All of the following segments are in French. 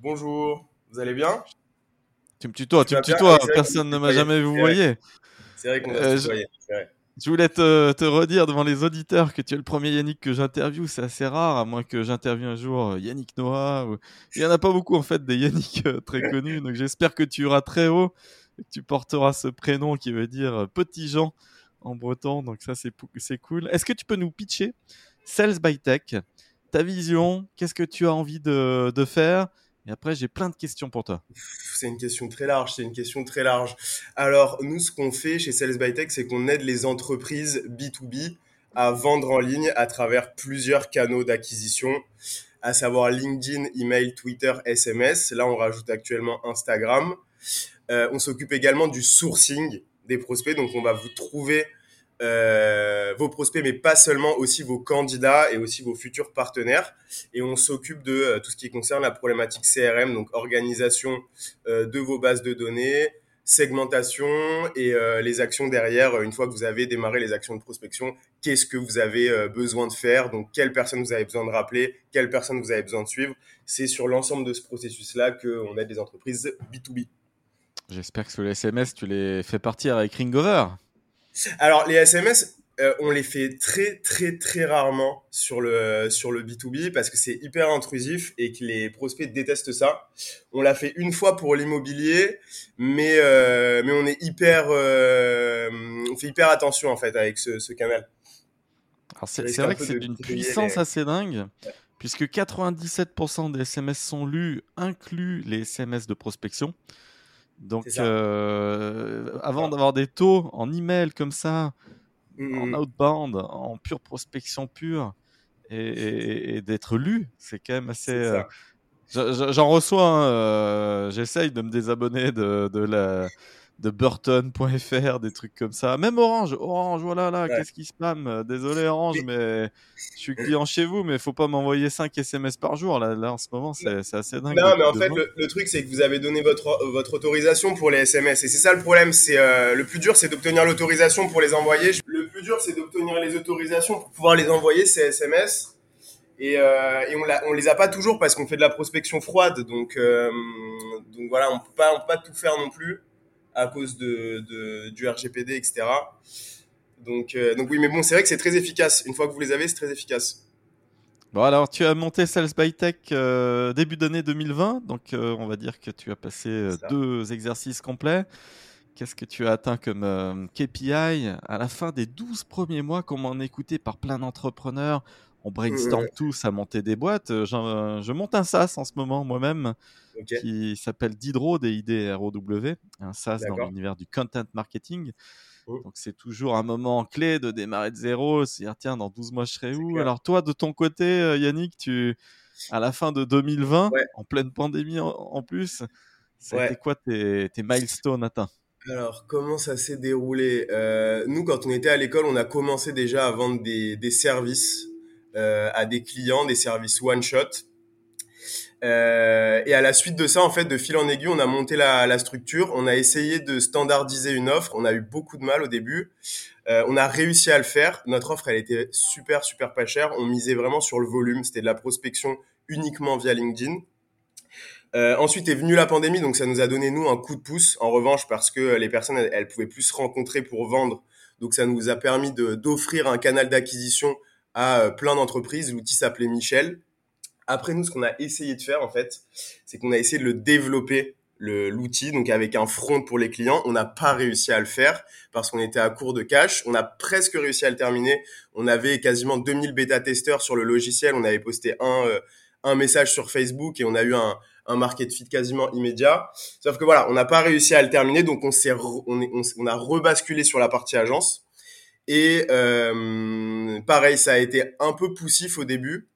Bonjour, vous allez bien? Tu me tutoies, tu, me tutoies, personne ne m'a jamais vu voyez. C'est vrai qu'on euh, je... je voulais te, redire devant les auditeurs que tu es le premier Yannick que j'interviewe. C'est assez rare, à moins que j'interviewe un jour euh, Yannick Noah. Il n'y en a pas beaucoup en fait des Yannick très connus. Donc j'espère que tu iras très haut et que tu porteras ce prénom qui veut dire petit Jean en breton, donc ça c'est cool. Est-ce que tu peux nous pitcher Sales by Tech, ta vision, qu'est-ce que tu as envie de, faire? Et après j'ai plein de questions pour toi. C'est une question très large, c'est une question très large. Alors nous ce qu'on fait chez Sales by Tech, c'est qu'on aide les entreprises B2B à vendre en ligne à travers plusieurs canaux d'acquisition, à savoir LinkedIn, email, Twitter, SMS. Là on rajoute actuellement Instagram. Euh, on s'occupe également du sourcing des prospects. Donc, on va vous trouver euh, vos prospects, mais pas seulement, aussi vos candidats et aussi vos futurs partenaires. Et on s'occupe de euh, tout ce qui concerne la problématique CRM, donc organisation euh, de vos bases de données, segmentation et les actions derrière. Une fois que vous avez démarré les actions de prospection, qu'est-ce que vous avez besoin de faire Donc, quelle personne vous avez besoin de rappeler Quelle personne vous avez besoin de suivre C'est sur l'ensemble de ce processus-là qu'on aide les entreprises B2B. J'espère que sur les SMS, tu les fais partir avec Ringover. Alors, les SMS, euh, on les fait très, très, très rarement sur le, sur le B2B parce que c'est hyper intrusif et que les prospects détestent ça. On l'a fait une fois pour l'immobilier, mais, euh, mais on est hyper, euh, on fait hyper attention en fait avec ce, ce canal. Alors, c'est vrai que c'est d'une puissance assez dingue. Puisque 97% des SMS sont lus, inclus les SMS de prospection. Donc, euh, avant d'avoir des taux en email comme ça, en mmh. outbound, en pure prospection pure, et, d'être lu, c'est quand même assez. Euh, j'en reçois, hein, euh, j'essaye de me désabonner de, de la de Burton.fr, des trucs comme ça. Même Orange, Orange, voilà là, qu'est-ce qui spam? Euh, Désolé Orange, mais je suis client chez vous, mais faut pas m'envoyer 5 SMS par jour. Là, là en ce moment, c'est assez dingue. Non, mais en fait, le, truc, c'est que vous avez donné votre, votre autorisation pour les SMS. Et c'est ça le problème. C'est euh, Le plus dur, c'est d'obtenir l'autorisation pour les envoyer. Le plus dur, c'est d'obtenir les autorisations pour pouvoir les envoyer, ces SMS. Et, euh, et on, on les a pas toujours parce qu'on fait de la prospection froide. Donc, euh, donc voilà, on peut pas, on peut pas tout faire non plus à cause de, du RGPD, etc. Donc, euh, donc oui, mais bon, c'est vrai que c'est très efficace. Une fois que vous les avez, c'est très efficace. Bon, alors tu as monté Sales by Tech euh, début d'année 2020, donc euh, on va dire que tu as passé deux exercices complets. Qu'est-ce que tu as atteint comme KPI à la fin des 12 premiers mois, comme on écouté par plein d'entrepreneurs On brainstorm tous à monter des boîtes. je monte un SaaS en ce moment moi-même qui s'appelle Didro, D-I-D-R-O-W, un SaaS dans l'univers du content marketing. Oh. Donc c'est toujours un moment clé de démarrer de zéro, se dire tiens dans 12 mois je serai où? Alors toi de ton côté euh, Yannick, tu à la fin de 2020, en pleine pandémie en, plus, c'était quoi tes, tes milestones atteints? Alors, comment ça s'est déroulé? Euh, Nous, quand on était à l'école, on a commencé déjà à vendre des, des services euh, à des clients, des services one-shot. Euh, et à la suite de ça, en fait, de fil en aiguille, on a monté la, la, structure. On a essayé de standardiser une offre. On a eu beaucoup de mal au début. Euh, on a réussi à le faire. Notre offre, elle était super, super pas chère. On misait vraiment sur le volume. C'était de la prospection uniquement via LinkedIn. Euh, ensuite est venue la pandémie, donc ça nous a donné nous un coup de pouce. En revanche, parce que les personnes, elles, elles pouvaient plus se rencontrer pour vendre, donc ça nous a permis d'offrir un canal d'acquisition à euh, plein d'entreprises. L'outil s'appelait Michel. Après, nous, ce qu'on a essayé de faire, en fait, c'est qu'on a essayé de le développer l'outil, donc avec un front pour les clients. On n'a pas réussi à le faire parce qu'on était à court de cash. On a presque réussi à le terminer. On avait quasiment 2000 bêta-testeurs sur le logiciel. On avait posté un, euh, un message sur Facebook et on a eu un, un market fit quasiment immédiat. Sauf que voilà, on n'a pas réussi à le terminer, donc on s'est, on, on, a rebasculé sur la partie agence. Et euh, pareil, ça a été un peu poussif au début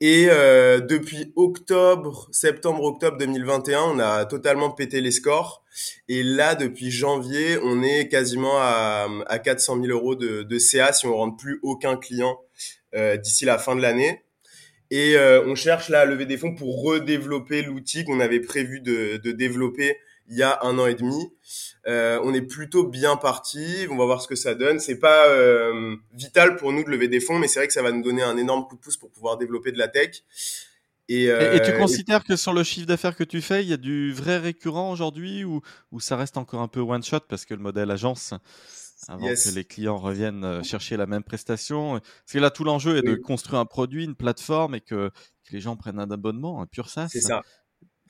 Et euh, depuis octobre, septembre-octobre 2021, on a totalement pété les scores. Et là, depuis janvier, on est quasiment à, à 400 000 euros de, de CA si on rentre plus aucun client euh, d'ici la fin de l'année. Et euh, on cherche là à lever des fonds pour redévelopper l'outil qu'on avait prévu de, de développer il y a un an et demi. Euh, on est plutôt bien parti. On va voir ce que ça donne. C'est pas euh, vital pour nous de lever des fonds, mais c'est vrai que ça va nous donner un énorme coup de pouce pour pouvoir développer de la tech. Et, euh, et, tu considères que sur le chiffre d'affaires que tu fais, il y a du vrai récurrent aujourd'hui ou, ou ça reste encore un peu one shot parce que le modèle agence, avant que les clients reviennent chercher la même prestation? Parce que là, tout l'enjeu est de construire un produit, une plateforme et que, que les gens prennent un abonnement, un pur SaaS. C'est ça.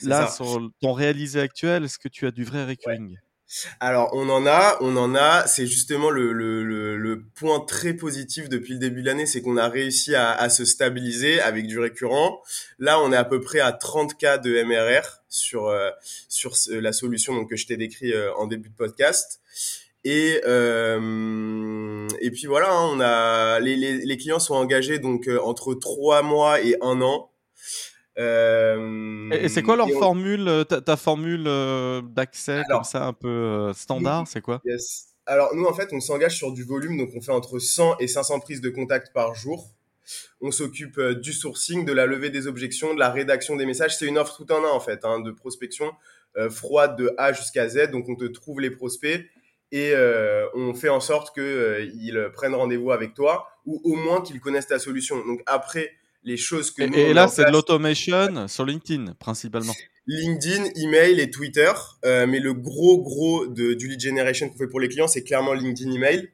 Là, sur ton réalisé actuel, est-ce que tu as du vrai recurring? Alors, on en a, on en a. C'est justement le, le, le, le, point très positif depuis le début de l'année, c'est qu'on a réussi à, à, se stabiliser avec du récurrent. Là, on est à peu près à 30 cas de MRR sur euh, sur la solution donc que je t'ai décrit euh, en début de podcast. Et euh, et puis voilà, hein, on a les, les, les, clients sont engagés donc euh, entre trois mois et un an. Euh, et, c'est quoi leur formule, euh, ta, ta formule euh, d'accès comme ça un peu standard, c'est quoi? yes. Alors nous en fait on s'engage sur du volume, donc on fait entre 100 et 500 prises de contact par jour. On s'occupe du sourcing, de la levée des objections, de la rédaction des messages. C'est une offre tout en un en fait, hein, de prospection euh, froide de A jusqu'à Z. Donc on te trouve les prospects et euh, on fait en sorte qu'ils prennent rendez-vous avec toi ou au moins qu'ils connaissent ta solution. Donc après les choses que et, nous, et là, c'est de l'automation sur LinkedIn principalement. LinkedIn, email et Twitter. Euh, mais le gros gros de, du lead generation qu'on fait pour les clients, c'est clairement LinkedIn, email.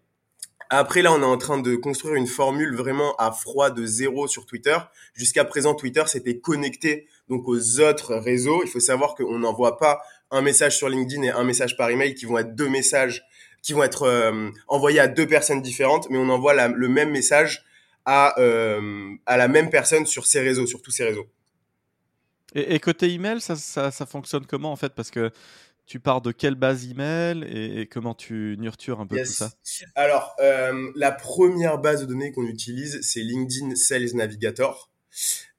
Après, là, on est en train de construire une formule vraiment à froid de zéro sur Twitter. Jusqu'à présent, Twitter s'était connecté donc aux autres réseaux. Il faut savoir qu'on n'envoie pas un message sur LinkedIn et un message par email qui vont être deux messages qui vont être euh, envoyés à deux personnes différentes, mais on envoie la, le même message à, euh, à la même personne sur ces réseaux, sur tous ces réseaux. Et, et côté email, ça, ça, ça, fonctionne comment en fait? Parce que tu pars de quelle base email et, et comment tu nurtures un peu yes. tout ça? Alors, euh, la première base de données qu'on utilise, c'est LinkedIn Sales Navigator.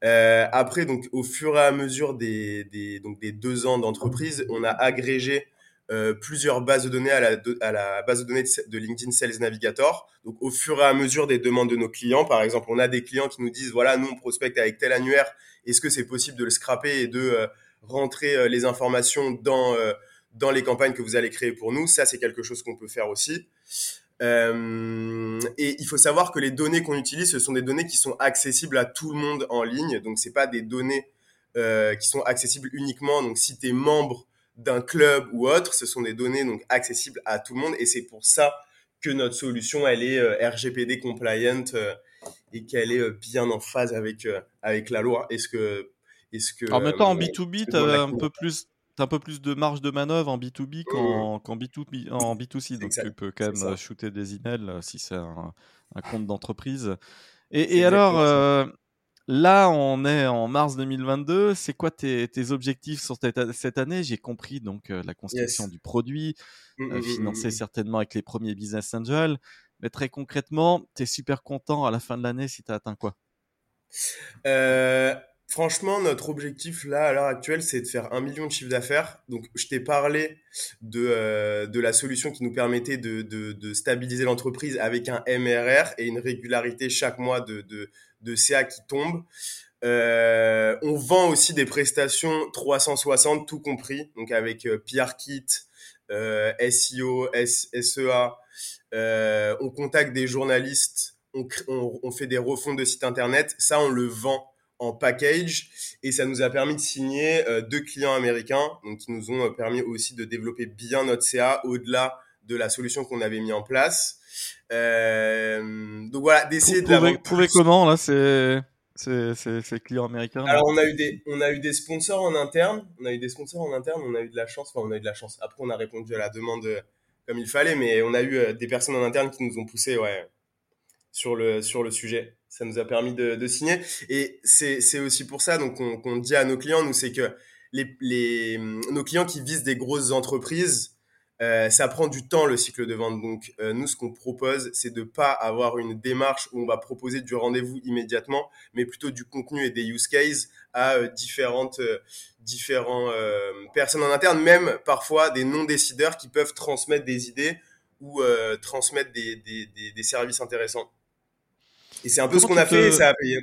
Euh, après, donc, au fur et à mesure des, des, donc, des deux ans d'entreprise, on a agrégé euh, plusieurs bases de données à la, base de données de, LinkedIn Sales Navigator. Donc, au fur et à mesure des demandes de nos clients, par exemple, on a des clients qui nous disent, voilà, nous, on prospecte avec tel annuaire. Est-ce que c'est possible de le scraper et de euh, rentrer euh, les informations dans, dans les campagnes que vous allez créer pour nous? Ça, c'est quelque chose qu'on peut faire aussi. Et il faut savoir que les données qu'on utilise, ce sont des données qui sont accessibles à tout le monde en ligne. Donc, c'est pas des données qui sont accessibles uniquement. Donc, si tu es membre d'un club ou autre, ce sont des données donc accessibles à tout le monde. Et c'est pour ça que notre solution, elle est euh, RGPD compliant euh, et qu'elle est euh, bien en phase avec avec la loi. Est-ce que est-ce que en même temps en B2B, tu as un peu plus un peu plus de marge de manœuvre en B2B qu'en qu B2B, en B2C. Donc exact, tu peux quand même shooter des emails si c'est un, un, compte d'entreprise. Et, et alors, là, on est en mars 2022. C'est quoi tes, tes, objectifs sur cette, année? J'ai compris donc euh, la construction yes. du produit, mmh, euh, financé mmh, certainement avec les premiers business angels. Mais très concrètement, tu es super content à la fin de l'année si tu as atteint quoi? Euh, Franchement, notre objectif là à l'heure actuelle, c'est de faire un million de chiffre d'affaires. Donc, je t'ai parlé de euh, de la solution qui nous permettait de de, de stabiliser l'entreprise avec un MRR et une régularité chaque mois de de, de CA qui tombe. Euh, on vend aussi des prestations 360 tout compris, donc avec euh, PR Kit, euh, SEO, S, SEA. Euh, on contacte des journalistes, on, fait des refonds de sites internet. Ça, on le vend en package et ça nous a permis de signer deux clients américains donc qui nous ont permis aussi de développer bien notre CA au-delà de la solution qu'on avait mis en place. Euh, donc voilà, d'essayer de la prouver comment là c'est ces, clients américains Alors on a eu des on a eu des sponsors en interne, on a eu des sponsors en interne, on a eu de la chance, enfin on a eu de la chance. Après on a répondu à la demande euh, comme il fallait, mais on a eu des personnes en interne qui nous ont poussé ouais sur le sur le sujet ça nous a permis de, de signer. Et c'est aussi pour ça donc qu'on qu dit à nos clients, nous, c'est que les, les, nos clients qui visent des grosses entreprises, Euh, ça prend du temps le cycle de vente. Donc euh, nous, ce qu'on propose, c'est de pas avoir une démarche où on va proposer du rendez-vous immédiatement, mais plutôt du contenu et des use cases à euh, différentes différents personnes en interne, même parfois des non-décideurs qui peuvent transmettre des idées ou transmettre des, des, des, services intéressants. Et c'est un peu ce qu'on a fait et ça a payé.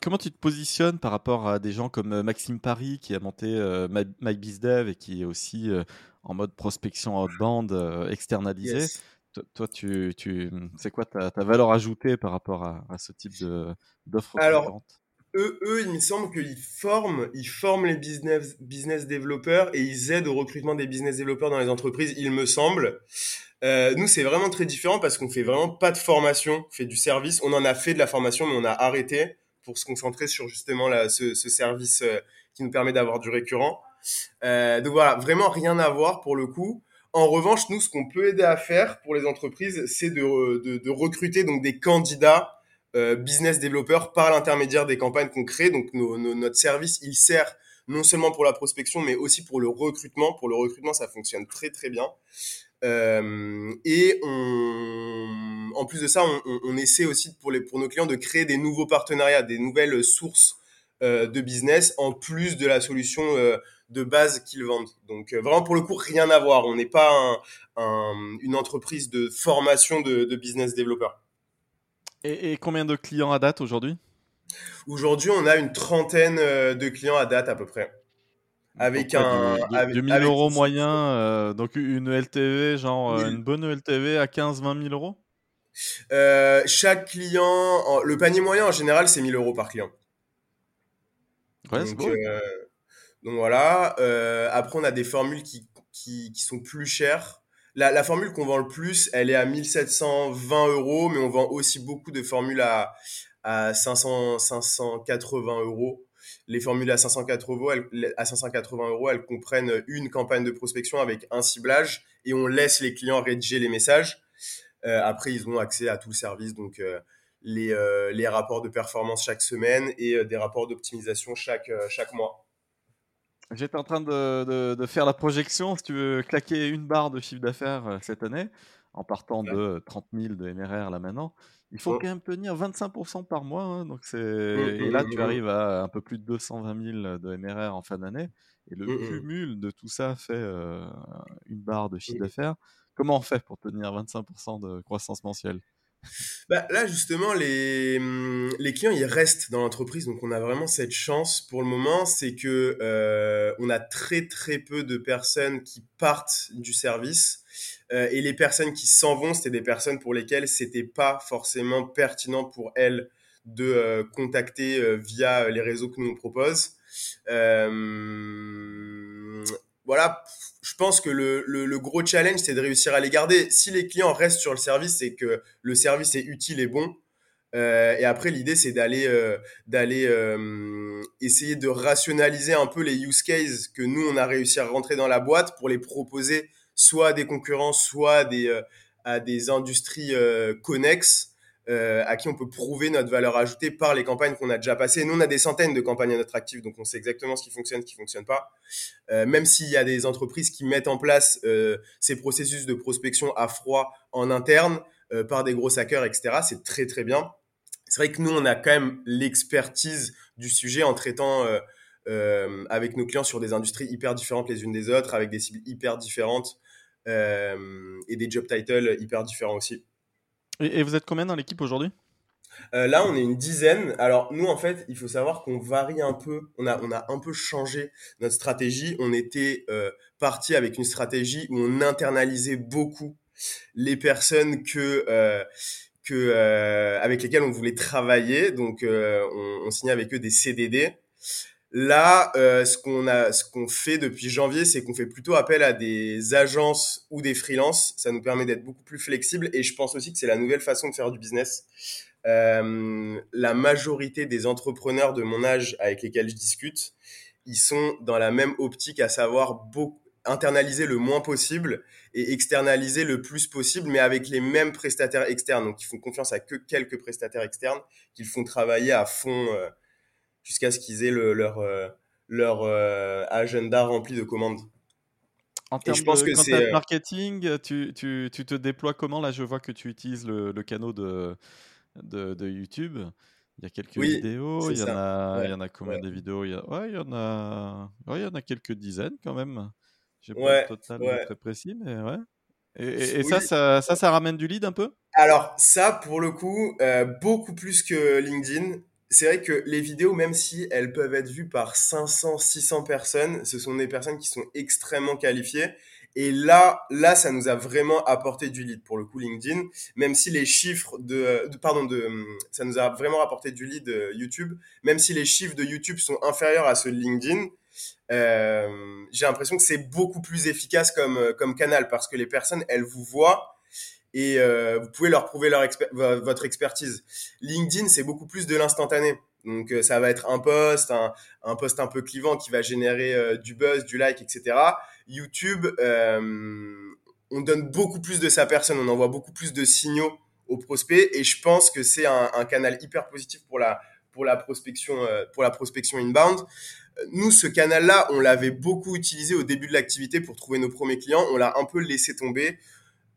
Comment tu te positionnes par rapport à des gens comme Maxime Paris qui a monté MyBizDev et qui est aussi en mode prospection outbound euh, externalisée. Toi, tu, tu c'est quoi ta, ta, valeur ajoutée par rapport à, ce type d'offre Alors, eux, eux, il me semble qu'ils forment, ils forment les business, business développeurs et ils aident au recrutement des business développeurs dans les entreprises, il me semble. Euh, nous, c'est vraiment très différent parce qu'on fait vraiment pas de formation, on fait du service. On en a fait de la formation, mais on a arrêté pour se concentrer sur justement ce, ce, service euh, qui nous permet d'avoir du récurrent. Euh, donc voilà, vraiment rien à voir pour le coup. En revanche, nous, ce qu'on peut aider à faire pour les entreprises, c'est de, recruter donc des candidats euh, business développeurs par l'intermédiaire des campagnes qu'on crée. Donc notre service, il sert non seulement pour la prospection, mais aussi pour le recrutement. Pour le recrutement, ça fonctionne très très bien. Euh, et en plus de ça, on, essaie aussi pour, nos clients de créer des nouveaux partenariats, des nouvelles sources de business en plus de la solution de base qu'ils vendent. Donc euh, vraiment pour le coup rien à voir. On n'est pas une entreprise de formation de, business développeurs. Et, combien de clients à date aujourd'hui? Aujourd'hui, on a une trentaine de clients à date à peu près. Avec un. De, 1000 euros moyen, donc une LTV, genre une bonne LTV à 15-20 000 euros? Chaque client, le panier moyen en général, c'est 1000 euros par client. Ouais, euh, donc voilà. Euh, après, on a des formules qui, sont plus chères. La, formule qu'on vend le plus, elle est à 1720 euros, mais on vend aussi beaucoup de formules à, à 500, 580 euros. Les formules à 580, elles, à 580 euros, elles comprennent une campagne de prospection avec un ciblage et on laisse les clients rédiger les messages. Euh, après, ils ont accès à tout le service, donc euh, les, rapports de performance chaque semaine et des rapports d'optimisation chaque mois. J'étais en train de, de, faire la projection. Si tu veux claquer une barre de chiffre d'affaires euh, cette année, en partant de 30 000 de MRR là maintenant, il faut quand même tenir 25% par mois. Hein, donc c'est... Mmh, et là, mmh, tu mmh, arrives à un peu plus de 220 000 de MRR en fin d'année. Et le cumul de tout ça fait euh, une barre de chiffre d'affaires. Comment on fait pour tenir 25% de croissance mensuelle? Bah, là, justement, les, hum, les clients, ils restent dans l'entreprise. Donc, on a vraiment cette chance pour le moment. C'est que euh, on a très, très peu de personnes qui partent du service. Euh, et les personnes qui s'en vont, c'était des personnes pour lesquelles c'était pas forcément pertinent pour elles de euh, contacter via les réseaux que nous on propose. Voilà, je pense que le, le, gros challenge, c'est de réussir à les garder. Si les clients restent sur le service, c'est que le service est utile et bon. Euh, et après, l'idée, c'est d'aller euh, d'aller euh, essayer de rationaliser un peu les use cases que nous, on a réussi à rentrer dans la boîte pour les proposer soit à des concurrents, soit à des, à des industries connexes euh, à qui on peut prouver notre valeur ajoutée par les campagnes qu'on a déjà passées. Nous, on a des centaines de campagnes à notre actif, donc on sait exactement ce qui fonctionne, ce qui fonctionne pas. Euh, même s'il y a des entreprises qui mettent en place euh, ces processus de prospection à froid en interne par des gros hackers, etc., c'est très très bien. C'est vrai que nous, on a quand même l'expertise du sujet en traitant avec nos clients sur des industries hyper différentes les unes des autres, avec des cibles hyper différentes et des job titles hyper différents aussi. Et, vous êtes combien dans l'équipe aujourd'hui? Euh, là, on est une dizaine. Alors nous, en fait, il faut savoir qu'on varie un peu. On a, on a un peu changé notre stratégie. On était euh, parti avec une stratégie où on internalisait beaucoup les personnes que euh, que avec lesquelles on voulait travailler. Donc, on, on signait avec eux des CDD. Là, euh, ce qu'on a, ce qu'on fait depuis janvier, c'est qu'on fait plutôt appel à des agences ou des freelances. Ça nous permet d'être beaucoup plus flexible et je pense aussi que c'est la nouvelle façon de faire du business. Euh, la majorité des entrepreneurs de mon âge avec lesquels je discute, ils sont dans la même optique, à savoir beaucoup, internaliser le moins possible et externaliser le plus possible, mais avec les mêmes prestataires externes. Donc, ils font confiance à que quelques prestataires externes qu'ils font travailler à fond. Euh, jusqu'à ce qu'ils aient leur, euh, leur euh, agenda rempli de commandes. En termes de marketing, tu, tu, tu, te déploies comment? Là, je vois que tu utilises le, le canal de, de, de, YouTube. Il y a quelques vidéos. Il y, en a, il y en a combien de vidéos? Il y, a... ouais, il, y en a... Ouais, il y en a quelques dizaines quand même. J'ai pas le total très précis, mais ouais. Et, et, ça, ça, ça, ça, ramène du lead un peu? Alors, ça, pour le coup, euh, beaucoup plus que LinkedIn c'est vrai que les vidéos, même si elles peuvent être vues par 500, 600 personnes, ce sont des personnes qui sont extrêmement qualifiées. Et là, là, ça nous a vraiment apporté du lead pour le coup LinkedIn, même si les chiffres de, pardon, de, ça nous a vraiment apporté du lead euh, YouTube, même si les chiffres de YouTube sont inférieurs à ceux de LinkedIn. Euh, j'ai l'impression que c'est beaucoup plus efficace comme euh, comme canal parce que les personnes, elles vous voient et euh, vous pouvez leur prouver votre expertise. LinkedIn, c'est beaucoup plus de l'instantané. Donc euh, ça va être un post, un, un post un peu clivant qui va générer euh, du buzz, du like, etc. YouTube, on donne beaucoup plus de sa personne, on envoie beaucoup plus de signaux aux prospects et je pense que c'est un, canal hyper positif pour la prospection inbound. Nous, ce canal-là, on l'avait beaucoup utilisé au début de l'activité pour trouver nos premiers clients. On l'a un peu laissé tomber.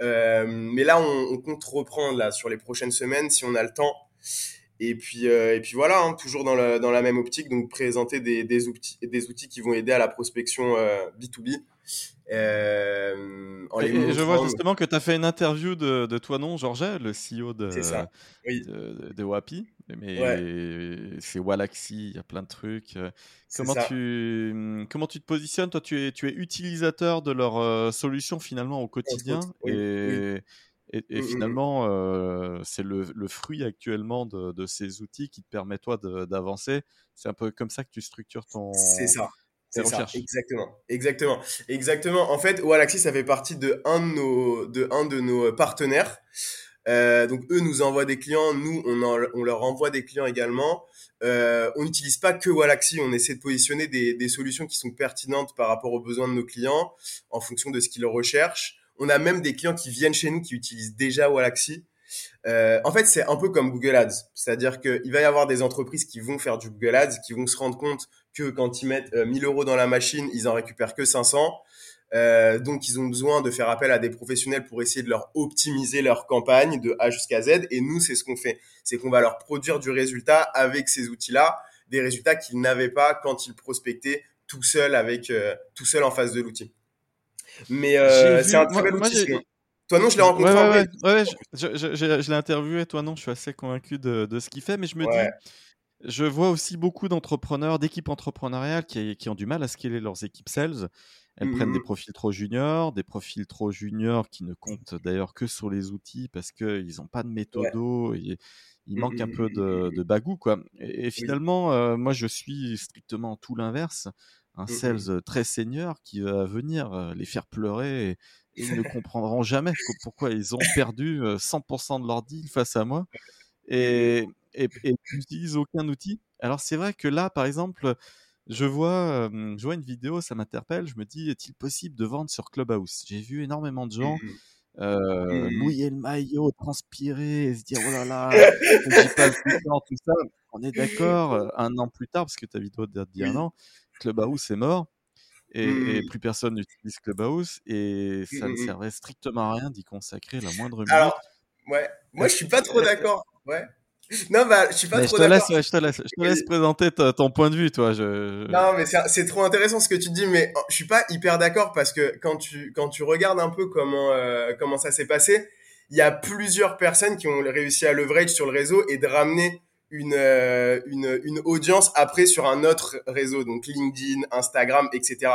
Euh, mais là, on, on, compte reprendre là sur les prochaines semaines si on a le temps. Et puis, euh, et puis voilà, hein, toujours dans la, dans la même optique, donc présenter des, des, outils, des outils qui vont aider à la prospection euh, B2B. Euh, et, je vois justement que tu as fait une interview de, de toi, non, Georges, le CEO de, oui. de, de, Wapi. Mais c'est Walaxy, il y a plein de trucs. Comment tu, mmh, comment tu te positionnes? Toi, tu es, tu es utilisateur de leur euh, solution finalement au quotidien. et, et, mmh, mmh, finalement, c'est le, le, fruit actuellement de, de, ces outils qui te permettent, toi, d'avancer? C'est un peu comme ça que tu structures ton. C'est ça. C'est ça, exactement, exactement, exactement. En fait, Walaxy, ça fait partie de un de nos, de un de nos partenaires. Euh, donc eux nous envoient des clients, nous on, on leur envoie des clients également. Euh, on n'utilise pas que Walaxy, on essaie de positionner des, des, solutions qui sont pertinentes par rapport aux besoins de nos clients en fonction de ce qu'ils recherchent. On a même des clients qui viennent chez nous qui utilisent déjà Walaxy. Euh, en fait, c'est un peu comme Google Ads, c'est-à-dire qu'il va y avoir des entreprises qui vont faire du Google Ads, qui vont se rendre compte que quand ils mettent 1000 euh, euros dans la machine, ils en récupèrent que 500. Euh, donc, ils ont besoin de faire appel à des professionnels pour essayer de leur optimiser leur campagne de A jusqu'à Z. Et nous, c'est ce qu'on fait. C'est qu'on va leur produire du résultat avec ces outils-là, des résultats qu'ils n'avaient pas quand ils prospectaient tout seul avec euh, tout seul en face de l'outil. Mais euh, c'est un très bel outil. Toi non, je l'ai rencontré. Ouais, ouais, ouais, je, je, je, je l'ai interviewé. Toi non, je suis assez convaincu de, de ce qu'il fait, mais je me dis je vois aussi beaucoup d'entrepreneurs, d'équipes entrepreneuriales qui, qui, ont du mal à scaler leurs équipes sales. Elles prennent des mmh profils trop juniors, des profils trop juniors qui ne comptent d'ailleurs que sur les outils parce qu'ils n'ont pas de méthodo. Et, il mmh manque un peu de, de bagou, quoi. Et, finalement, euh, moi, je suis strictement tout l'inverse. Un mmh sales très senior qui va venir euh, les faire pleurer et, ils ne comprendront jamais pourquoi ils ont perdu 100% euh, de leur deal face à moi. Et, et, et n'utilisent aucun outil. Alors c'est vrai que là, par exemple, je vois, je vois une vidéo, ça m'interpelle. Je me dis, est-il possible de vendre sur Clubhouse? J'ai vu énormément de gens mmh euh, mmh mouiller le maillot, transpirer, et se dire oh là là, on pas le temps, tout ça. On est d'accord. Un an plus tard, parce que ta vidéo date d'il y a un an, Clubhouse est mort. Et, et, mmh. plus personne n'utilise Clubhouse et ça ne servait strictement à rien d'y consacrer la moindre minute. Alors, ouais, moi je suis pas trop d'accord. Ouais. Non, bah, je suis pas trop d'accord. Je te laisse, je te laisse présenter ton point de vue, toi. Je... Non, mais c'est trop intéressant ce que tu dis, mais oh, je suis pas hyper d'accord parce que quand tu quand tu regardes un peu comment euh, comment ça s'est passé, il y a plusieurs personnes qui ont réussi à leverage sur le réseau et de ramener une, euh, une, une audience après sur un autre réseau, donc LinkedIn, Instagram, etc.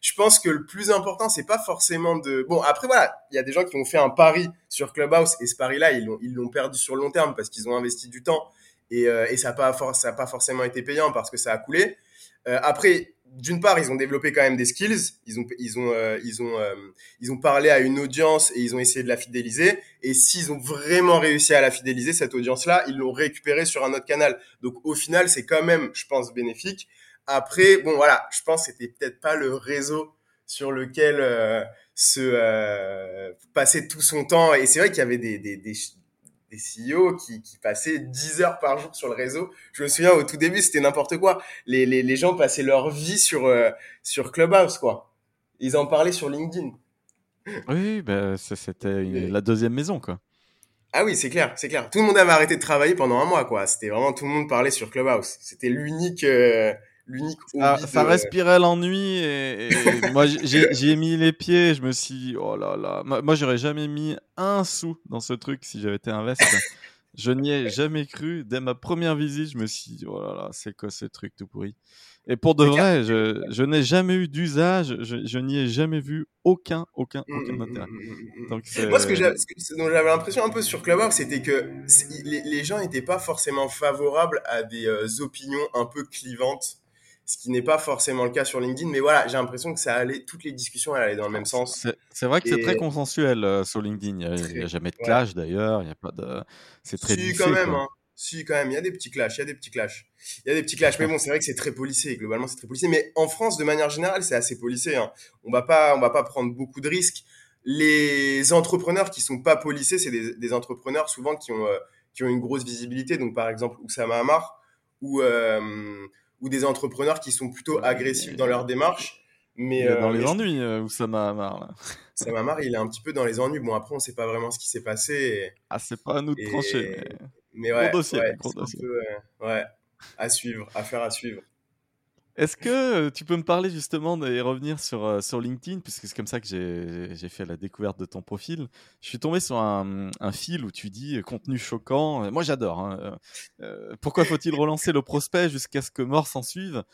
Je pense que le plus important, c'est pas forcément de. Bon, après voilà, il y a des gens qui ont fait un pari sur Clubhouse et ce pari-là, ils l'ont ils l'ont perdu sur le long terme parce qu'ils ont investi du temps et, euh, et ça n'a pas ça pas forcément été payant parce que ça a coulé. Euh, après, d'une part, ils ont développé quand même des skills. Ils ont, ils ont, euh, ils ont, euh, ils ont parlé à une audience et ils ont essayé de la fidéliser. Et s'ils ont vraiment réussi à la fidéliser, cette audience-là, ils l'ont récupérée sur un autre canal. Donc, au final, c'est quand même, je pense, bénéfique. Après, bon, voilà, je pense que c'était peut-être pas le réseau sur lequel euh, se passer tout son temps. Et c'est vrai qu'il y avait des, des, des, des CEO qui, qui, passaient 10 heures par jour sur le réseau. Je me souviens au tout début, c'était n'importe quoi. Les, les, les, gens passaient leur vie sur, euh, sur Clubhouse, quoi. Ils en parlaient sur LinkedIn. Oui, bah, c'était la deuxième maison, quoi. Ah oui, c'est clair, c'est clair. Tout le monde avait arrêté de travailler pendant un mois, quoi. C'était vraiment tout le monde parlait sur Clubhouse. C'était l'unique, euh, l'unique. Ça, respirait l'ennui et, moi j'ai mis les pieds. Je me suis, dit, oh là là. Moi, j'aurais jamais mis un sou dans ce truc si j'avais été invest. je n'y ai jamais cru. Dès ma première visite, je me suis dit, oh là là, c'est quoi ce truc tout pourri? Et pour de vrai, je, je n'ai jamais eu d'usage, je, je n'y ai jamais vu aucun, aucun, mmh, aucun mmh, intérêt. Mmh, Donc, Moi, ce que j'avais l'impression un peu sur Clubhouse, c'était que les, les gens n'étaient pas forcément favorables à des euh, opinions un peu clivantes ce qui n'est pas forcément le cas sur LinkedIn. Mais voilà, j'ai l'impression que ça allait, toutes les discussions allaient dans le même sens. C'est vrai que c'est très consensuel euh, sur LinkedIn. Il n'y a, jamais de clash d'ailleurs. Il y a pas de. C'est très. Si quand même. Hein. Si, quand même, il y a des petits clashs, il y a des petits clashs. Il y a des petits clashs, mais bon, c'est vrai que c'est très policé, globalement, c'est très policé. Mais en France, de manière générale, c'est assez policé. Hein. On va pas, on va pas prendre beaucoup de risques. Les entrepreneurs qui sont pas policés, c'est des, des, entrepreneurs souvent qui ont, euh, qui ont une grosse visibilité. Donc, par exemple, Oussama Hamar, ou, euh, ou des entrepreneurs qui sont plutôt agressifs dans leur démarche. Mais, il est dans euh, les ennuis, Oussama Hamar. Là. Oussama Hamar, il est un petit peu dans les ennuis. Bon, après, on sait pas vraiment ce qui s'est passé. Ah, c'est pas à nous de trancher. Mais... Mais ouais, gros dossier, ouais, à suivre, affaire à suivre. Est-ce que euh, tu peux me parler justement et revenir sur, euh, sur LinkedIn, puisque c'est comme ça que j'ai fait la découverte de ton profil. Je suis tombé sur un, un fil où tu dis euh, contenu choquant. Moi j'adore. Hein. pourquoi faut-il relancer le prospect jusqu'à ce que mort s'en suive?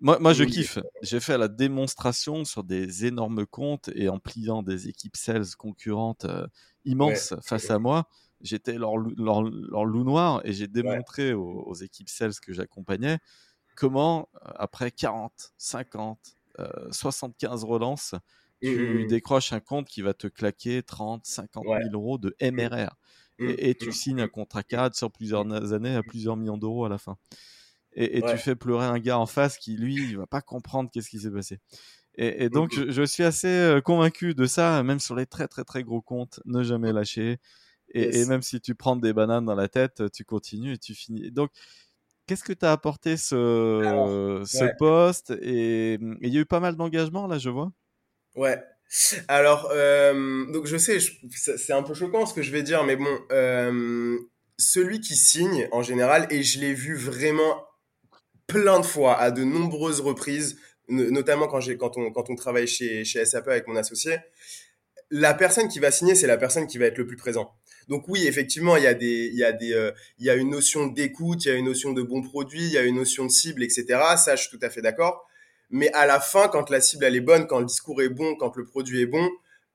Moi, moi, je kiffe. J'ai fait la démonstration sur des énormes comptes et en pliant des équipes sales concurrentes immenses face à moi j'étais leur, leur, leur, loup noir et j'ai démontré aux, équipes sales que j'accompagnais comment, euh, après 40, 50, 75 relances, tu mmh, mmh, mmh. décroches un compte qui va te claquer 30, 50 000 euros de MRR. Et, tu signes un contrat cadre sur plusieurs années à plusieurs millions d'euros à la fin. Et, tu fais pleurer un gars en face qui, lui, il va pas comprendre qu'est-ce qui s'est passé. Et, donc, je, je, suis assez euh, convaincu de ça, même sur les très, très, très gros comptes, ne jamais lâcher. Et, même si tu prends des bananes dans la tête, tu continues et tu finis. Donc, qu'est-ce que tu as apporté ce, ce poste Et il y a eu pas mal d'engagement là, je vois? Ouais. Alors, euh, donc je sais, c'est un peu choquant ce que je vais dire, mais bon, euh, celui qui signe en général, et je l'ai vu vraiment plein de fois, à de nombreuses reprises, notamment quand, quand, on, quand on travaille chez, chez SAP avec mon associé, la personne qui va signer, c'est la personne qui va être le plus présent. Donc oui, effectivement, il y a des, il y a des, euh, il y a une notion d'écoute, il y a une notion de bon produit, il y a une notion de cible, etc. Ça, je suis tout à fait d'accord. Mais à la fin, quand la cible elle est bonne, quand le discours est bon, quand le produit est bon,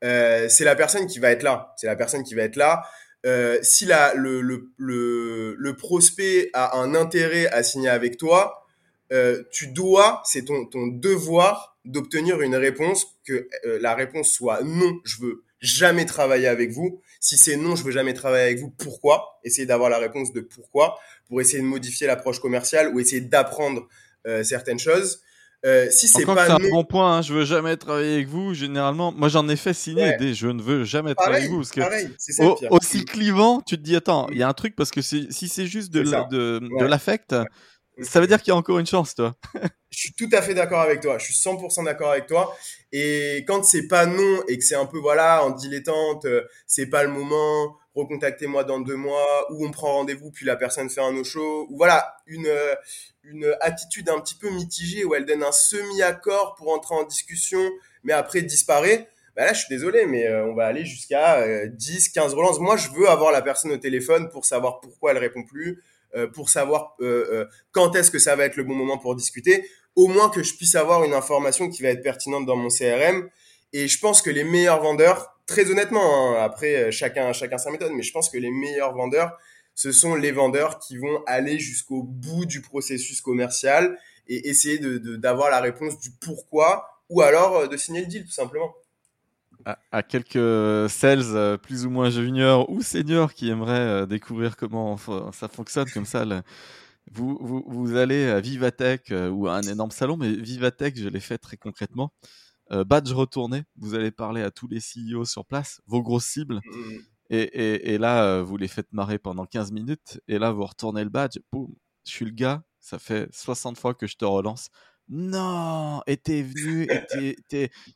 euh, c'est la personne qui va être là. C'est la personne qui va être là. Euh, si la, le, le, le, le, prospect a un intérêt à signer avec toi, euh, tu dois, c'est ton, ton devoir d'obtenir une réponse, que euh, la réponse soit non, je veux jamais travailler avec vous. Si c'est non, je veux jamais travailler avec vous, pourquoi? Essayer d'avoir la réponse de pourquoi pour essayer de modifier l'approche commerciale ou essayer d'apprendre euh, certaines choses. Euh, si c'est pas c'est un bon point, hein, je veux jamais travailler avec vous. Généralement, moi j'en ai fait signer des je ne veux jamais travailler avec vous parce que pareil, ça, aussi clivant, tu te dis attends, il y a un truc parce que si c'est juste de l'affect, ça veut dire qu'il y a encore une chance, toi. je suis tout à fait d'accord avec toi. Je suis 100% d'accord avec toi. Et quand c'est pas non et que c'est un peu voilà en dilettante, euh, c'est pas le moment. Recontactez-moi dans deux mois ou on prend rendez-vous puis la personne fait un no-show ou voilà une euh, une attitude un petit peu mitigée où elle donne un semi-accord pour entrer en discussion mais après disparaît. Bah là, je suis désolé, mais euh, on va aller jusqu'à 10, 15 relances. Moi, je veux avoir la personne au téléphone pour savoir pourquoi elle répond plus, pour savoir euh, euh, quand est-ce que ça va être le bon moment pour discuter, au moins que je puisse avoir une information qui va être pertinente dans mon CRM. Et je pense que les meilleurs vendeurs, très honnêtement, hein, après chacun chacun sa méthode, mais je pense que les meilleurs vendeurs, ce sont les vendeurs qui vont aller jusqu'au bout du processus commercial et essayer de d'avoir la réponse du pourquoi ou alors de signer le deal tout simplement à, quelques sales euh, plus ou moins juniors ou seniors qui aimeraient euh, découvrir comment ça fonctionne comme ça, vous, vous, vous, allez à Vivatech euh, ou à un énorme salon, mais Vivatech, je l'ai fait très concrètement. badge retourné, vous allez parler à tous les CEO sur place, vos grosses cibles. Mmh. Et, et, et, là, vous les faites marrer pendant 15 minutes. Et là, vous retournez le badge. Boum, je suis le gars. Ça fait 60 fois que je te relance. Non, et t'es venu,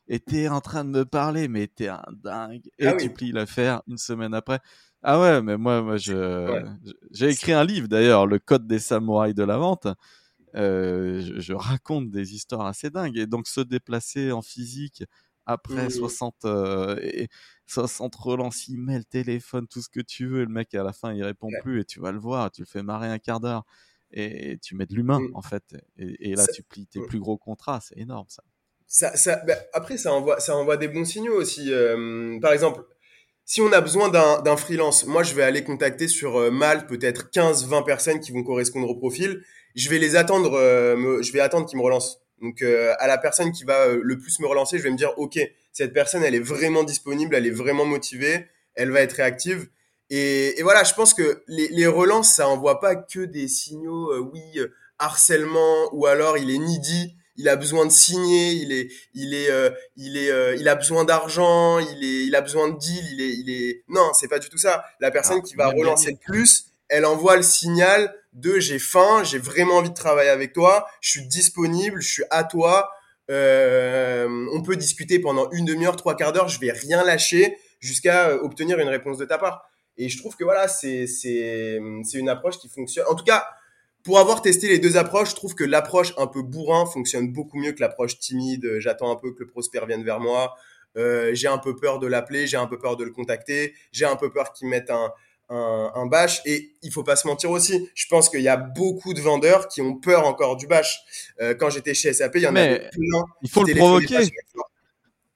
et t'es en train de me parler, mais t'es un dingue. Et ah tu plies l'affaire une semaine après. Ah ouais, mais moi, moi je, j'ai écrit un livre d'ailleurs, Le Code des samouraïs de la vente. Euh, je, raconte des histoires assez dingues. Et donc se déplacer en physique après 60, euh, et 60 relances email, téléphone, tout ce que tu veux, le mec à la fin il répond plus et tu vas le voir, tu le fais marrer un quart d'heure et tu mets de l'humain mmh. en fait. Et, là, tu plies tes mmh. plus gros contrats, c'est énorme ça. ça, ça bah, après, ça envoie, ça envoie des bons signaux aussi. par exemple, si on a besoin d'un freelance, moi je vais aller contacter sur euh, Malte peut-être 15-20 personnes qui vont correspondre au profil. Je vais les attendre, euh, je vais attendre qu'ils me relancent. Donc euh, à la personne qui va le plus me relancer, je vais me dire ok, cette personne elle est vraiment disponible, elle est vraiment motivée, elle va être réactive. Et, et, voilà, je pense que les, les, relances, ça envoie pas que des signaux, euh, oui, euh, harcèlement, ou alors il est needy, il a besoin de signer, il est, il est, euh, il est, il a besoin d'argent, il est, il a besoin de deal, il est, il est. Non, c'est pas du tout ça. La personne ah, qui va relancer le plus, elle envoie le signal de j'ai faim, j'ai vraiment envie de travailler avec toi, je suis disponible, je suis à toi. on peut discuter pendant une demi-heure, trois quarts d'heure, je vais rien lâcher jusqu'à obtenir une réponse de ta part. Et je trouve que voilà, c'est une approche qui fonctionne. En tout cas, pour avoir testé les deux approches, je trouve que l'approche un peu bourrin fonctionne beaucoup mieux que l'approche timide. J'attends un peu que le prospect vienne vers moi. Euh, j'ai un peu peur de l'appeler, j'ai un peu peur de le contacter, j'ai un peu peur qu'il mette un, un, un, bash. Et il faut pas se mentir aussi. Je pense qu'il y a beaucoup de vendeurs qui ont peur encore du bash. Euh, quand j'étais chez SAP, il y en avait plein. Il faut le provoquer.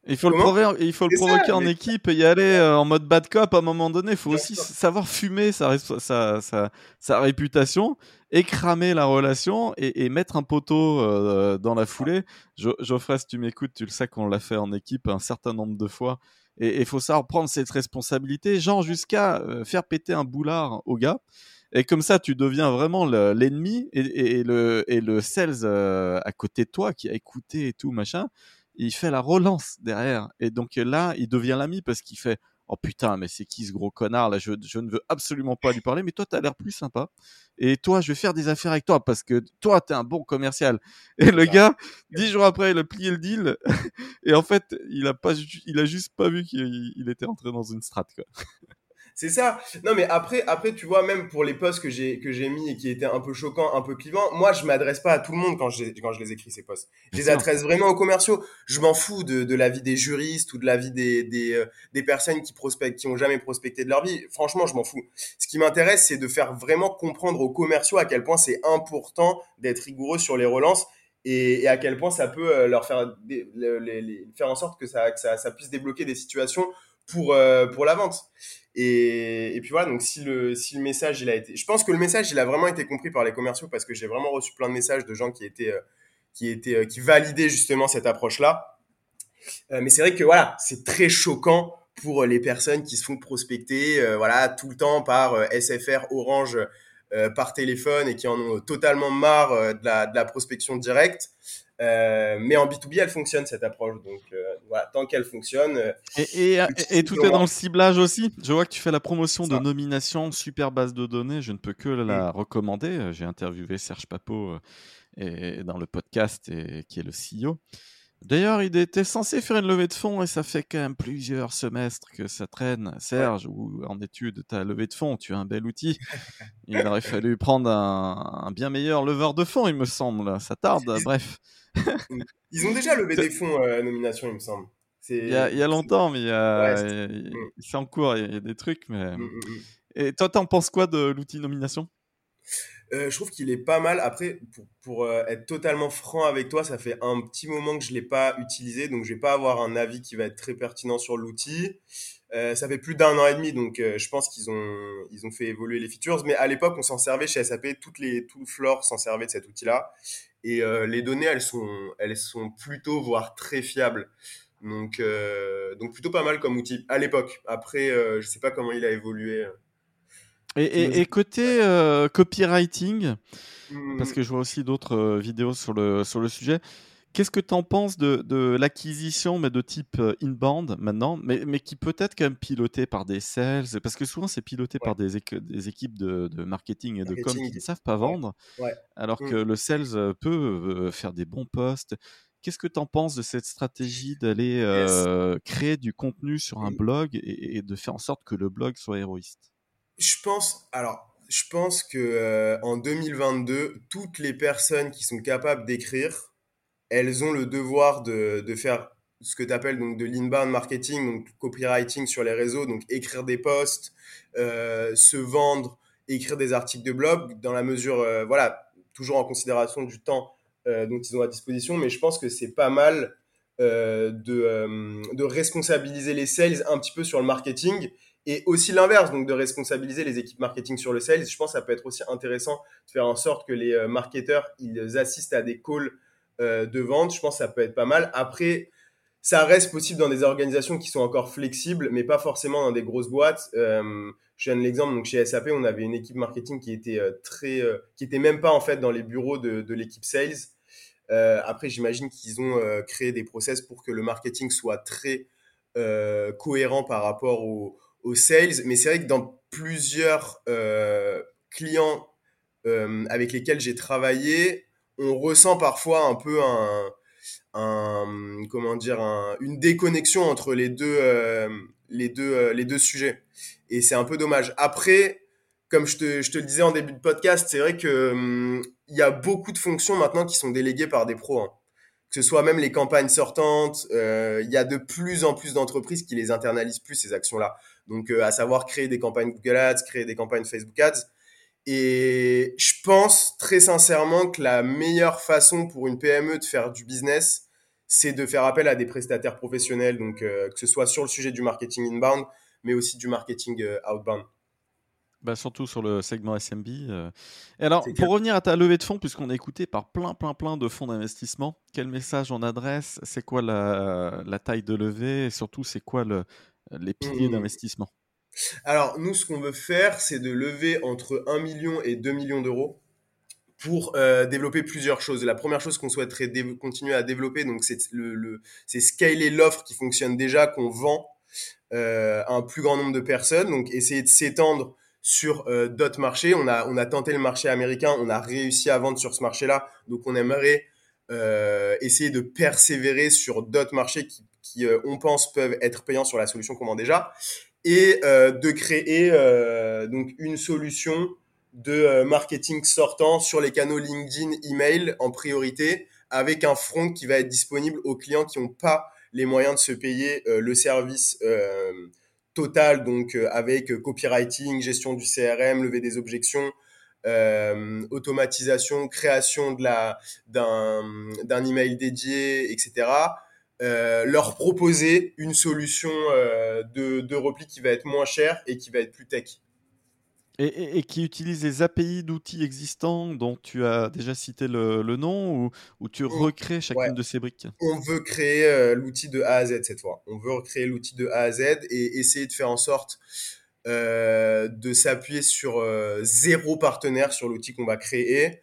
Il faut, le provoquer, il faut le provoquer en équipe et y aller euh, en mode bad cop à un moment donné. Il faut aussi savoir fumer sa, sa, sa, sa, réputation et cramer la relation et, et mettre un poteau euh, dans la foulée. Geoffrey, si tu m'écoutes, tu le sais qu'on l'a fait en équipe un certain nombre de fois. Et il faut savoir prendre cette responsabilité, genre jusqu'à euh, faire péter un boulard au gars. Et comme ça, tu deviens vraiment l'ennemi et, et, le, et le sales à côté de toi qui a écouté et tout, machin il fait la relance derrière. Et donc là, il devient l'ami parce qu'il fait Oh putain, mais c'est qui ce gros connard là je, je, ne veux absolument pas lui parler, mais toi, tu as l'air plus sympa. Et toi, je vais faire des affaires avec toi parce que toi, tu es un bon commercial. Et le gars, dix jours après, il a plié le deal. et en fait, il a, pas, il a juste pas vu qu'il était entré dans une strate. Quoi. C'est ça. Non, mais après, après, tu vois, même pour les posts que j'ai que j'ai mis et qui étaient un peu choquants, un peu clivants, moi, je m'adresse pas à tout le monde quand je quand je les écris ces posts. Je les adresse vraiment aux commerciaux. Je m'en fous de de la vie des juristes ou de la vie des des euh, des personnes qui prospectent, qui ont jamais prospecté de leur vie. Franchement, je m'en fous. Ce qui m'intéresse, c'est de faire vraiment comprendre aux commerciaux à quel point c'est important d'être rigoureux sur les relances et, et, à quel point ça peut euh, leur faire les, les, faire en sorte que ça, que ça, ça puisse débloquer des situations pour euh, pour la vente. Et, et, puis voilà, donc si le, si le message, il a été. Je pense que le message, il a vraiment été compris par les commerciaux parce que j'ai vraiment reçu plein de messages de gens qui étaient, euh, qui étaient, euh, qui validaient justement cette approche-là. Euh, mais c'est vrai que voilà, c'est très choquant pour les personnes qui se font prospecter, voilà, tout le temps par SFR, Orange, par téléphone et qui en ont totalement marre de la, de la prospection directe. Euh, mais en B2B, elle fonctionne cette approche. Donc euh, voilà, tant qu'elle fonctionne. Euh, et, et, tout est dans le ciblage aussi. Je vois que tu fais la promotion de nomination, super base de données. Je ne peux que la mm. recommander. J'ai interviewé Serge Papot dans le podcast et, qui est le CEO. D'ailleurs, il était censé faire une levée de fonds et ça fait quand même plusieurs semestres que ça traîne. Serge, ou en étude, ta levée de fonds, tu as un bel outil. Il aurait fallu prendre un, un bien meilleur leveur de fonds, il me semble. Ça tarde, bref. Ils ont déjà levé des fonds euh, à nomination, il me semble. Il y, a, il y a longtemps, mais c'est en cours, il y, a des trucs. Mais... Mm, mm, mm. Et toi, t'en penses quoi de l'outil nomination? Euh, je trouve qu'il est pas mal. Après, pour, pour euh, être totalement franc avec toi, ça fait un petit moment que je l'ai pas utilisé, donc je vais pas avoir un avis qui va être très pertinent sur l'outil. Euh, ça fait plus d'un an et demi, donc je pense qu'ils ont ils ont fait évoluer les features. Mais à l'époque, on s'en servait chez SAP, toutes les tout le floor s'en servait de cet outil-là, et les données elles sont elles sont plutôt voire très fiables. Donc donc plutôt pas mal comme outil à l'époque. Après, je sais pas comment il a évolué. Et, et, côté euh, copywriting, parce mmh. que je vois aussi d'autres euh, vidéos sur le, sur le sujet, Qu'est-ce que tu en penses de, de l'acquisition mais de type euh, inbound maintenant, mais, mais qui peut être quand même piloté par des sales Parce que souvent, c'est piloté par des, des, équipes de, de, marketing et de com qui ne savent pas vendre, alors mmh. que le sales peut faire des bons posts. Qu'est-ce que tu en penses de cette stratégie d'aller créer du contenu sur un mmh. blog et, et, de faire en sorte que le blog soit héroïste? Je pense, alors, je pense que en 2022, toutes les personnes qui sont capables d'écrire elles ont le devoir de, de faire ce que tu appelles donc de l'inbound marketing, donc copywriting sur les réseaux, donc écrire des posts, euh, se vendre, écrire des articles de blog, dans la mesure, euh, voilà, toujours en considération du temps euh, dont ils ont à disposition, mais je pense que c'est pas mal de, de responsabiliser les sales un petit peu sur le marketing et aussi l'inverse, donc de responsabiliser les équipes marketing sur le sales. Je pense que ça peut être aussi intéressant de faire en sorte que les marketeurs, ils assistent à des calls euh, de vente, je pense que ça peut être pas mal. Après, ça reste possible dans des organisations qui sont encore flexibles, mais pas forcément dans des grosses boîtes. Euh, je donne l'exemple, donc chez SAP, on avait une équipe marketing qui était euh, très, euh, qui était même pas en fait dans les bureaux de, de l'équipe sales. après, j'imagine qu'ils ont créé des process pour que le marketing soit très cohérent par rapport aux au sales. Mais c'est vrai que dans plusieurs clients avec lesquels j'ai travaillé, on ressent parfois un peu un, comment dire, une déconnexion entre les deux, euh, les deux, euh, les deux sujets. Et c'est un peu dommage. Après, comme je te, je te le disais en début de podcast, c'est vrai que hum, il y a beaucoup de fonctions maintenant qui sont déléguées par des pros. Hein. Que ce soit même les campagnes sortantes, euh, il y a de plus en plus d'entreprises qui les internalisent plus ces actions-là. Donc, à savoir créer des campagnes Google Ads, créer des campagnes Facebook Ads. Et je pense très sincèrement que la meilleure façon pour une PME de faire du business, c'est de faire appel à des prestataires professionnels, donc euh, que ce soit sur le sujet du marketing inbound, mais aussi du marketing euh, outbound. Bah surtout sur le segment SMB. Euh. Et alors, pour revenir à ta levée de fonds, puisqu'on est écouté par plein, plein, plein de fonds d'investissement, quel message on adresse? C'est quoi la, la, taille de levée? Et surtout, c'est quoi le, les piliers mmh. d'investissement alors, nous, ce qu'on veut faire, c'est de lever entre 1 million et 2 millions d'euros pour euh, développer plusieurs choses. La première chose qu'on souhaiterait continuer à développer, donc c'est le, le c'est scaler l'offre qui fonctionne déjà, qu'on vend euh, à un plus grand nombre de personnes. Donc essayer de s'étendre sur euh, d'autres marchés. On a on a tenté le marché américain, on a réussi à vendre sur ce marché-là. Donc on aimerait essayer de persévérer sur d'autres marchés qui, qui euh, on pense peuvent être payants sur la solution qu'on vend déjà et euh, de créer euh, donc une solution de marketing sortant sur les canaux LinkedIn, email en priorité, avec un front qui va être disponible aux clients qui n'ont pas les moyens de se payer le service total, donc avec copywriting, gestion du CRM, lever des objections, automatisation, création de la d'un email dédié, etc. Euh, leur proposer une solution euh, de, de, repli qui va être moins chère et qui va être plus tech. Et, et, qui utilise les API d'outils existants dont tu as déjà cité le, le nom ou, ou, tu recrées chacune de ces briques? On veut créer euh, l'outil de A à Z cette fois. On veut recréer l'outil de A à Z et essayer de faire en sorte de s'appuyer sur zéro partenaire sur l'outil qu'on va créer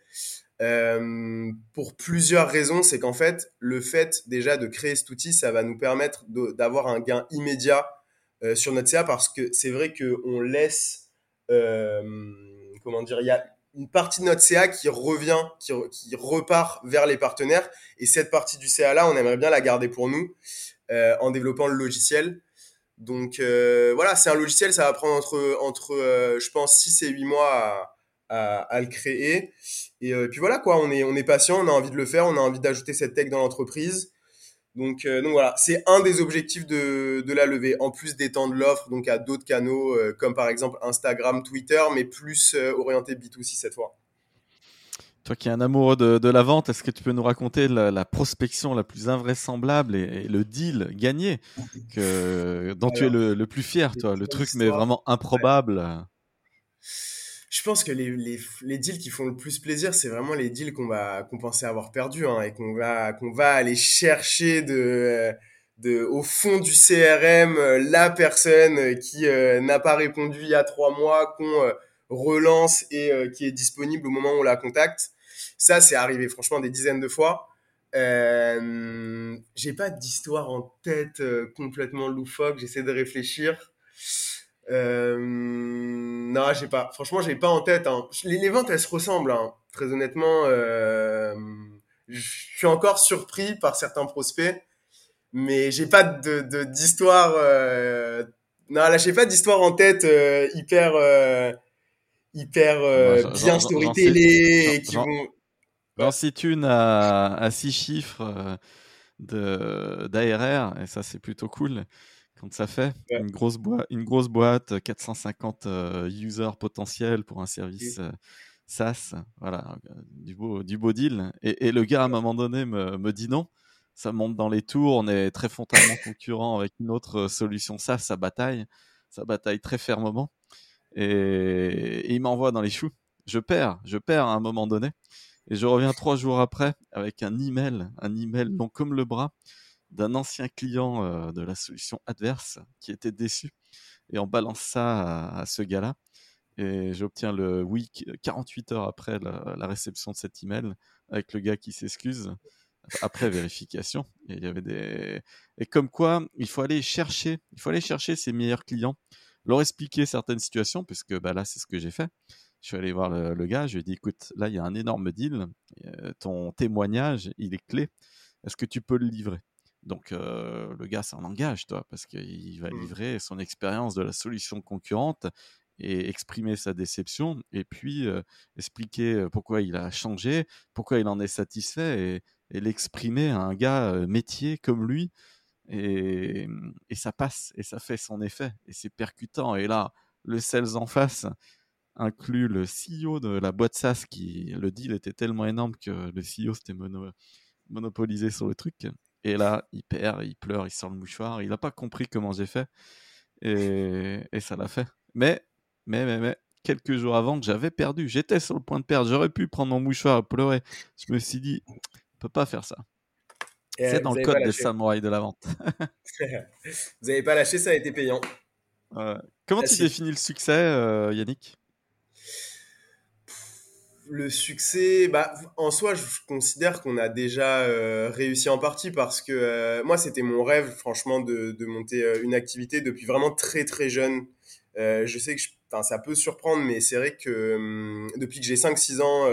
euh, pour plusieurs raisons, c'est qu'en fait, le fait déjà de créer cet outil, ça va nous permettre d'avoir un gain immédiat euh, sur notre CA parce que c'est vrai qu'on laisse, euh, comment dire, il y a une partie de notre CA qui revient, qui, repart vers les partenaires et cette partie du CA là, on aimerait bien la garder pour nous en développant le logiciel. Donc voilà, c'est un logiciel, ça va prendre entre, entre je pense, 6 et 8 mois à à, le créer. Euh, et, puis voilà quoi, on est, on est patient, on a envie de le faire, on a envie d'ajouter cette tech dans l'entreprise. Donc, euh, donc voilà, c'est un des objectifs de, de la levée, en plus d'étendre l'offre donc à d'autres canaux euh, comme par exemple Instagram, Twitter, mais plus orienté B2C cette fois. Toi qui es un amoureux de, de la vente, est-ce que tu peux nous raconter la, prospection la plus invraisemblable et, le deal gagné que, dont tu es le, le, plus fier, toi, le truc mais vraiment improbable je pense que les, deals qui font le plus plaisir, c'est vraiment les deals qu'on va qu'on pensait avoir perdus hein, et qu'on va qu'on va aller chercher de de au fond du CRM la personne qui euh, n'a pas répondu il y a trois mois, qu'on euh, relance et euh, qui est disponible au moment où on la contacte. Ça, c'est arrivé franchement des dizaines de fois. Euh, j'ai pas d'histoire en tête euh, complètement loufoque. J'essaie de réfléchir. Euh, non, j'ai pas. Franchement, j'ai pas en tête. Hein. Les, ventes, elles se ressemblent. Hein. Très honnêtement, euh, je suis encore surpris par certains prospects, mais j'ai pas de d'histoire. Euh... Non, là, j'ai pas d'histoire en tête euh, hyper hyper bien storytellée et qui vont J'en cite une à, à six chiffres euh, d'ARR, et ça c'est plutôt cool quand ça fait. Une, grosse boîte, une grosse boîte, 450 euh, users potentiels pour un service euh, SaaS. Voilà, du beau, du beau deal. Et, le gars, à un moment donné, me, me, dit non. Ça monte dans les tours. On est très frontalement concurrent avec une autre solution SaaS. Ça bataille. Ça bataille très fermement. Et, et il m'envoie dans les choux. Je perds. Je perds à un moment donné. Et je reviens trois jours après avec un email, un email long comme le bras d'un ancien client de la solution adverse qui était déçu. Et on balance ça à, ce gars-là. Et j'obtiens le oui 48 heures après la, réception de cet email avec le gars qui s'excuse après vérification. Et il y avait des et comme quoi il faut aller chercher, il faut aller chercher ses meilleurs clients, leur expliquer certaines situations, puisque bah là c'est ce que j'ai fait. Je suis allé voir le, gars, je lui ai dit, écoute, là, il y a un énorme deal, ton témoignage, il est clé, est-ce que tu peux le livrer? Donc euh, le gars s'en engage, toi, parce qu'il va mmh. livrer son expérience de la solution concurrente et exprimer sa déception, et puis euh, expliquer pourquoi il a changé, pourquoi il en est satisfait, et, l'exprimer à un gars métier comme lui, et, et, ça passe, et ça fait son effet, et c'est percutant. Et là, le sales en face, inclut le CEO de la boîte SaaS qui le deal était tellement énorme que le CEO s'était monopolisé sur le truc. Et là, il perd, il pleure, il sort le mouchoir. Il n'a pas compris comment j'ai fait. Et, ça l'a fait. Mais, mais, mais, mais, quelques jours avant que j'avais perdu, j'étais sur le point de perdre. J'aurais pu prendre mon mouchoir et pleurer. Je me suis dit, on peut pas faire ça. C'est dans le code des samouraïs de la vente. vous n'avez pas lâché, ça a été payant. Comment tu définis le succès, euh, Yannick? Le succès, bah, en soi, je considère qu'on a déjà euh, réussi en partie parce que euh, moi, c'était mon rêve, franchement, de, monter euh, une activité depuis vraiment très très jeune. je sais que ça peut surprendre, mais c'est vrai que hum, depuis que j'ai 5-6 ans,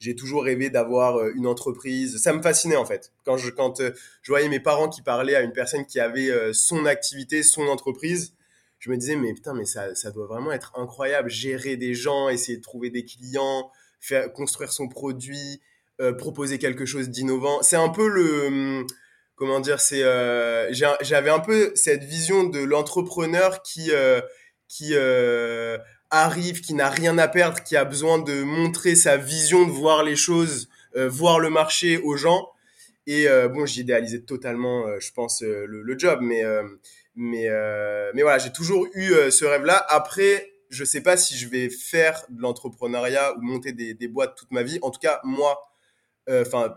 j'ai toujours rêvé d'avoir une entreprise. Ça me fascinait en fait. Quand je, quand je voyais mes parents qui parlaient à une personne qui avait son activité, son entreprise, je me disais, mais putain, mais ça, ça doit vraiment être incroyable. Gérer des gens, essayer de trouver des clients, faire construire son produit, euh, proposer quelque chose d'innovant. C'est un peu le hum, comment dire, c'est euh, j'avais un peu cette vision de l'entrepreneur qui euh, qui arrive, qui n'a rien à perdre, qui a besoin de montrer sa vision, de voir les choses, voir le marché aux gens. Et bon, j'idéalisais totalement, je pense, le, le, job, mais mais mais voilà, j'ai toujours eu ce rêve-là. Après, je sais pas si je vais faire de l'entrepreneuriat ou monter des, boîtes toute ma vie. En tout cas, moi, euh, enfin,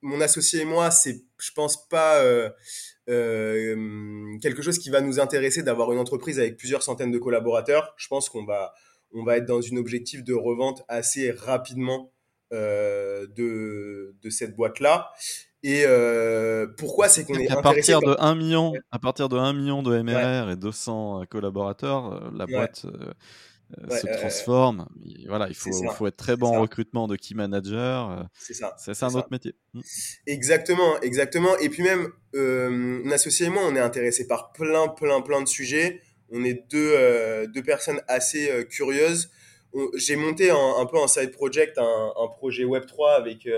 mon associé et moi, c'est, je pense pas euh, euh, quelque chose qui va nous intéresser d'avoir une entreprise avec plusieurs centaines de collaborateurs. Je pense qu'on va, on va être dans une objectif de revente assez rapidement de, de cette boîte-là. Et euh, pourquoi c'est qu'on est, à partir de 1 million, à partir de 1 million de MRR et 200 collaborateurs, euh, la boîte euh, se transforme. voilà, il faut, faut être très bon en recrutement de key manager. c'est ça. C'est un autre métier. Mmh. Exactement, exactement. Et puis même, mon associé et moi, on est intéressé par plein, plein, plein de sujets. On est deux, deux personnes assez curieuses. J'ai monté un, peu un side project, un, un projet Web 3 avec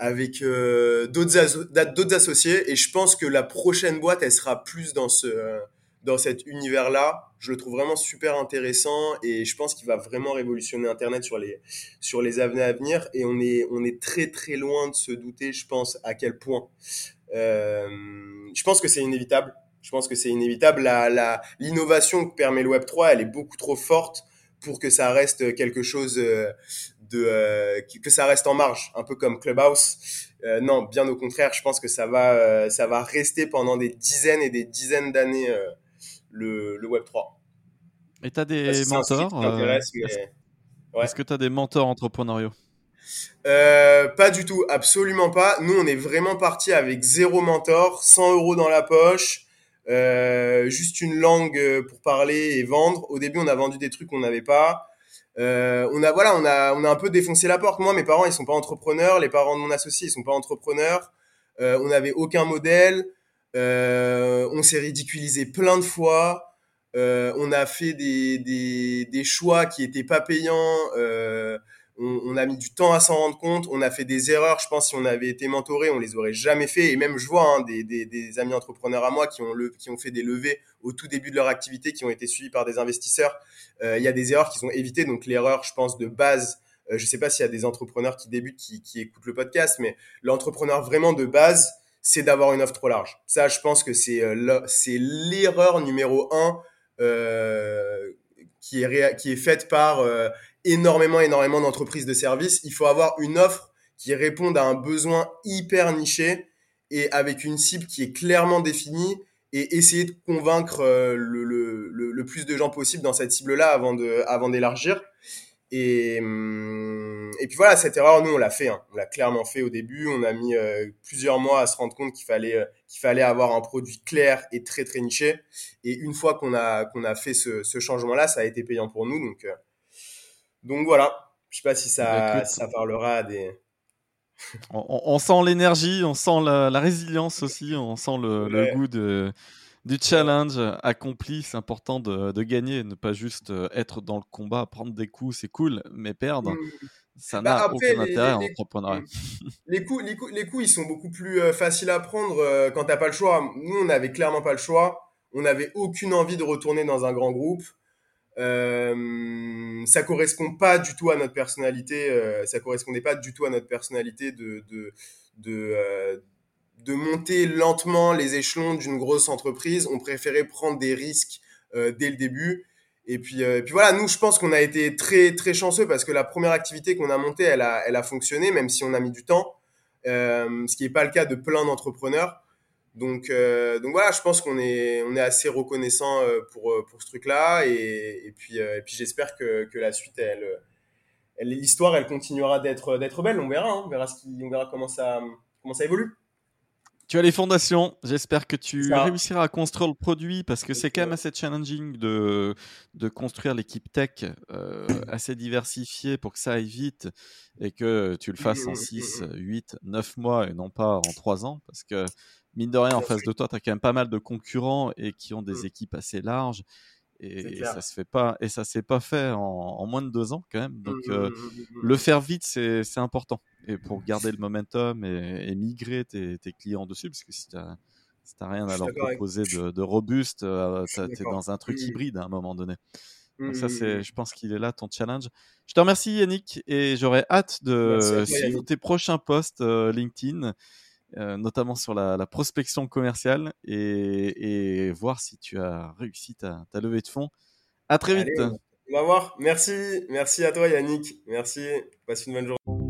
avec euh, d'autres associés. Et je pense que la prochaine boîte elle sera plus dans ce dans cet univers là je le trouve vraiment super intéressant et je pense qu'il va vraiment révolutionner internet sur les sur les années à venir. Et on est on est très très loin de se douter je pense à quel point euh, je pense que c'est inévitable. Je pense que c'est inévitable. La l'innovation que permet le Web 3 elle est beaucoup trop forte pour que ça reste quelque chose euh, de euh, que ça reste en marge, un peu comme Clubhouse. Euh, non, bien au contraire, je pense que ça va ça va rester pendant des dizaines et des dizaines d'années le, le Web 3. Et tu as des mentors Est-ce que tu as des mentors entrepreneuriaux? Euh, Pas du tout, absolument pas. Nous, on est vraiment parti avec zéro mentor, 100 euros dans la poche, euh, juste une langue euh, pour parler et vendre. Au début, on a vendu des trucs qu'on n'avait pas. Euh, on a voilà, on a on a un peu défoncé la porte. Moi, mes parents, ils sont pas entrepreneurs. Les parents de mon associé, ils sont pas entrepreneurs. Euh, on n'avait aucun modèle. Euh, on s'est ridiculisé plein de fois. Euh, on a fait des, des, des, choix qui étaient pas payants. On, a mis du temps à s'en rendre compte. On a fait des erreurs. Je pense si on avait été mentoré, on les aurait jamais fait. Et même je vois hein, des, des, amis entrepreneurs à moi qui ont, ont fait des levées au tout début de leur activité, qui ont été suivis par des investisseurs. Euh, il y a des erreurs qui sont évitées. Donc l'erreur, je pense, de base. Euh, je sais pas s'il y a des entrepreneurs qui débutent, qui, écoutent le podcast, mais l'entrepreneur vraiment de base, c'est d'avoir une offre trop large. Ça, je pense que c'est euh, l'erreur numéro un euh, qui est faite par énormément énormément d'entreprises de services. Il faut avoir une offre qui réponde à un besoin hyper niché et avec une cible qui est clairement définie et essayer de convaincre euh, le, le, le, plus de gens possible dans cette cible-là avant de avant d'élargir. Et, hum, et puis voilà, cette erreur, nous, on l'a fait. Hein. On l'a clairement fait au début. On a mis euh, plusieurs mois à se rendre compte qu'il fallait, euh, qu'il fallait avoir un produit clair et très, très niché. Et une fois qu'on a, qu'on a fait ce, ce changement-là, ça a été payant pour nous. Donc, donc voilà. Je sais pas si ça, ça parlera à des... on, on, sent l'énergie, on sent la, la, résilience aussi, on sent le, ouais. le goût de du challenge accompli, c'est important de, de, gagner, ne pas juste euh, être dans le combat, prendre des coups, c'est cool, mais perdre, mmh. ça bah n'a aucun les, intérêt les, en entrepreneuriat. Les coups, les, coups, les coups, ils sont beaucoup plus euh, faciles à prendre euh, quand t'as pas le choix. Nous, on n'avait clairement pas le choix. On n'avait aucune envie de retourner dans un grand groupe. Euh, ça correspond pas du tout à notre personnalité. Euh, ça correspondait pas du tout à notre personnalité de de de, euh, monter lentement les échelons d'une grosse entreprise. On préférait prendre des risques euh, dès le début. Et puis, euh, puis voilà, nous, je pense qu'on a été très très chanceux parce que la première activité qu'on a montée, elle a, elle a fonctionné, même si on a mis du temps, ce qui n'est pas le cas de plein d'entrepreneurs. Donc, euh, donc voilà, je pense qu'on est, on est assez reconnaissant euh, pour, pour ce truc-là. Et, et puis, et puis j'espère que, que la suite, elle, l'histoire, elle continuera d'être d'être belle. On verra, hein, on verra ce qui, on verra comment ça, comment ça évolue. Tu as les fondations. J'espère que tu réussiras à construire le produit parce que c'est quand même assez challenging de, de construire l'équipe tech euh, assez diversifiée pour que ça aille vite et que tu le fasses en 6, 8, 9 mois et non pas en 3 ans parce que mine de rien, en face de toi, tu as quand même pas mal de concurrents et qui ont des équipes assez larges et, et ça se fait pas et ça s'est pas fait en, en, moins de deux ans quand même. Donc euh, le faire vite c'est important. Et pour garder le momentum et, et migrer tes, tes, clients dessus parce que si t'as si t'as rien à leur proposer de, de, robuste euh, t'es dans un truc mmh. hybride à un moment donné. Donc ça c'est je pense qu'il est là ton challenge. Je te remercie Yannick et j'aurais hâte de suivre tes prochains posts euh, LinkedIn euh, notamment sur la, la prospection commerciale et, et, voir si tu as réussi ta, ta levée de fonds. À très vite. Allez, on va voir. Merci. Merci à toi Yannick. Merci. Passe une bonne journée.